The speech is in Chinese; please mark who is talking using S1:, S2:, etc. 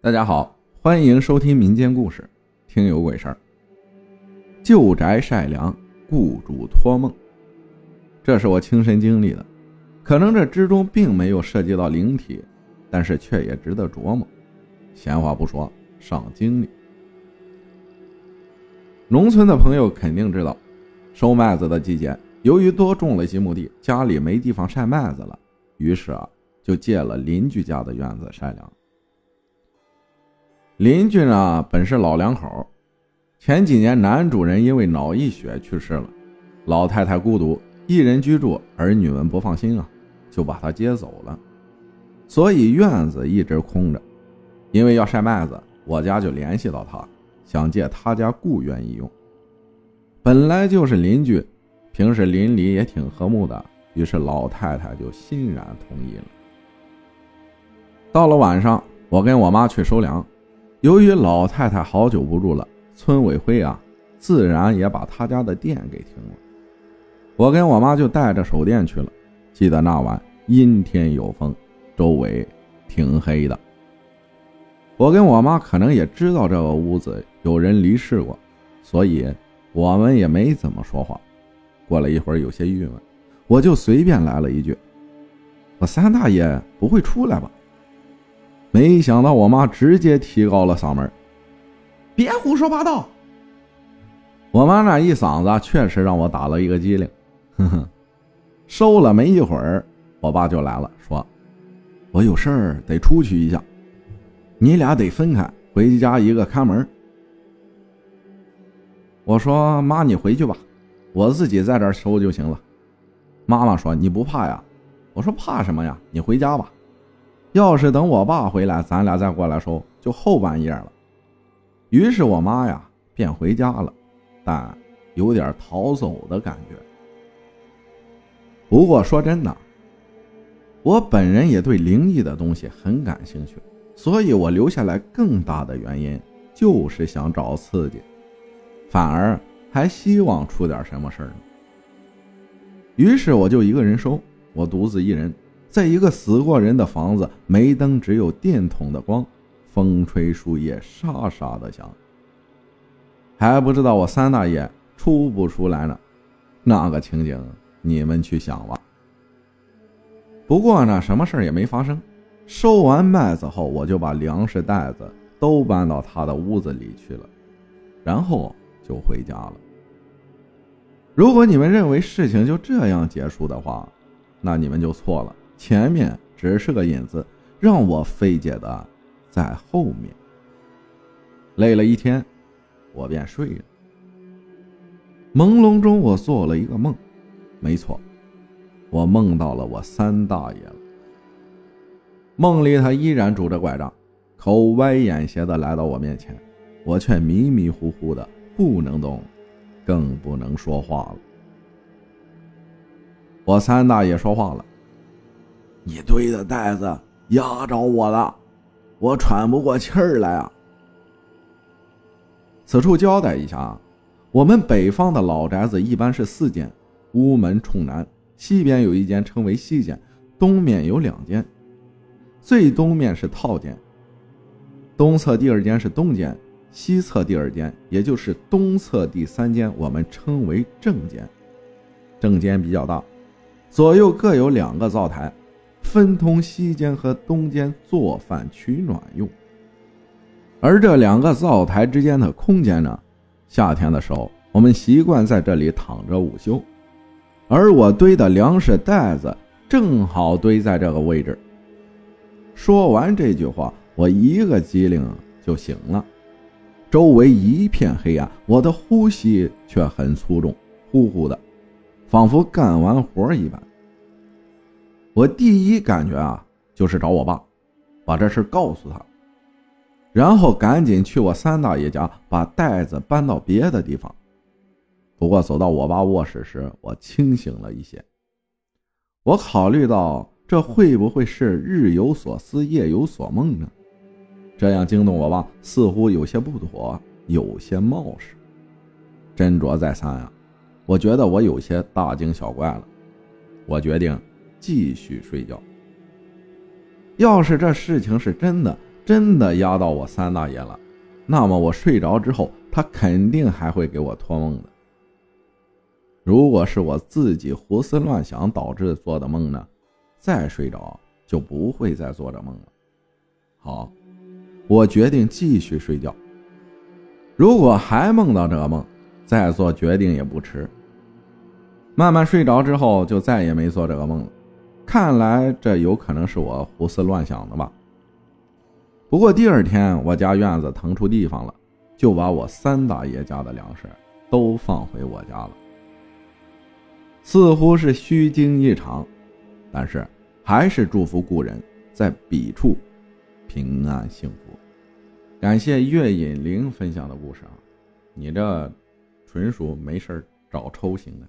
S1: 大家好，欢迎收听民间故事，听有鬼事儿。旧宅晒凉，雇主托梦，这是我亲身经历的。可能这之中并没有涉及到灵体，但是却也值得琢磨。闲话不说，上经历。农村的朋友肯定知道，收麦子的季节，由于多种了几亩地，家里没地方晒麦子了，于是啊，就借了邻居家的院子晒凉。邻居呢，本是老两口，前几年男主人因为脑溢血去世了，老太太孤独，一人居住，儿女们不放心啊，就把他接走了，所以院子一直空着。因为要晒麦子，我家就联系到他，想借他家雇院一用。本来就是邻居，平时邻里也挺和睦的，于是老太太就欣然同意了。到了晚上，我跟我妈去收粮。由于老太太好久不住了，村委会啊，自然也把他家的电给停了。我跟我妈就带着手电去了。记得那晚阴天有风，周围挺黑的。我跟我妈可能也知道这个屋子有人离世过，所以我们也没怎么说话。过了一会儿，有些郁闷，我就随便来了一句：“我三大爷不会出来吧？”没想到我妈直接提高了嗓门：“别胡说八道！”我妈那一嗓子确实让我打了一个激灵。哼哼，收了没一会儿，我爸就来了，说：“我有事儿得出去一下，你俩得分开回家，一个看门。”我说：“妈，你回去吧，我自己在这收就行了。”妈妈说：“你不怕呀？”我说：“怕什么呀？你回家吧。”要是等我爸回来，咱俩再过来收，就后半夜了。于是我妈呀便回家了，但有点逃走的感觉。不过说真的，我本人也对灵异的东西很感兴趣，所以我留下来更大的原因就是想找刺激，反而还希望出点什么事儿呢。于是我就一个人收，我独自一人。在一个死过人的房子，没灯，只有电筒的光，风吹树叶沙沙的响。还不知道我三大爷出不出来呢？那个情景你们去想吧。不过呢，什么事也没发生。收完麦子后，我就把粮食袋子都搬到他的屋子里去了，然后就回家了。如果你们认为事情就这样结束的话，那你们就错了。前面只是个引子，让我费解的在后面。累了一天，我便睡了。朦胧中，我做了一个梦，没错，我梦到了我三大爷了。梦里他依然拄着拐杖，口歪眼斜的来到我面前，我却迷迷糊糊的，不能动，更不能说话了。我三大爷说话了。你堆的袋子压着我了，我喘不过气儿来啊！此处交代一下啊，我们北方的老宅子一般是四间，屋门冲南，西边有一间称为西间，东面有两间，最东面是套间，东侧第二间是东间，西侧第二间，也就是东侧第三间，我们称为正间。正间比较大，左右各有两个灶台。分通西间和东间做饭取暖用，而这两个灶台之间的空间呢，夏天的时候我们习惯在这里躺着午休，而我堆的粮食袋子正好堆在这个位置。说完这句话，我一个机灵就醒了，周围一片黑暗，我的呼吸却很粗重，呼呼的，仿佛干完活一般。我第一感觉啊，就是找我爸，把这事告诉他，然后赶紧去我三大爷家把袋子搬到别的地方。不过走到我爸卧室时，我清醒了一些。我考虑到这会不会是日有所思夜有所梦呢？这样惊动我爸似乎有些不妥，有些冒失。斟酌再三啊，我觉得我有些大惊小怪了。我决定。继续睡觉。要是这事情是真的，真的压到我三大爷了，那么我睡着之后，他肯定还会给我托梦的。如果是我自己胡思乱想导致做的梦呢，再睡着就不会再做这梦了。好，我决定继续睡觉。如果还梦到这个梦，再做决定也不迟。慢慢睡着之后，就再也没做这个梦了。看来这有可能是我胡思乱想的吧。不过第二天，我家院子腾出地方了，就把我三大爷家的粮食都放回我家了。似乎是虚惊一场，但是还是祝福故人在彼处平安幸福。感谢月隐灵分享的故事啊，你这纯属没事找抽型的。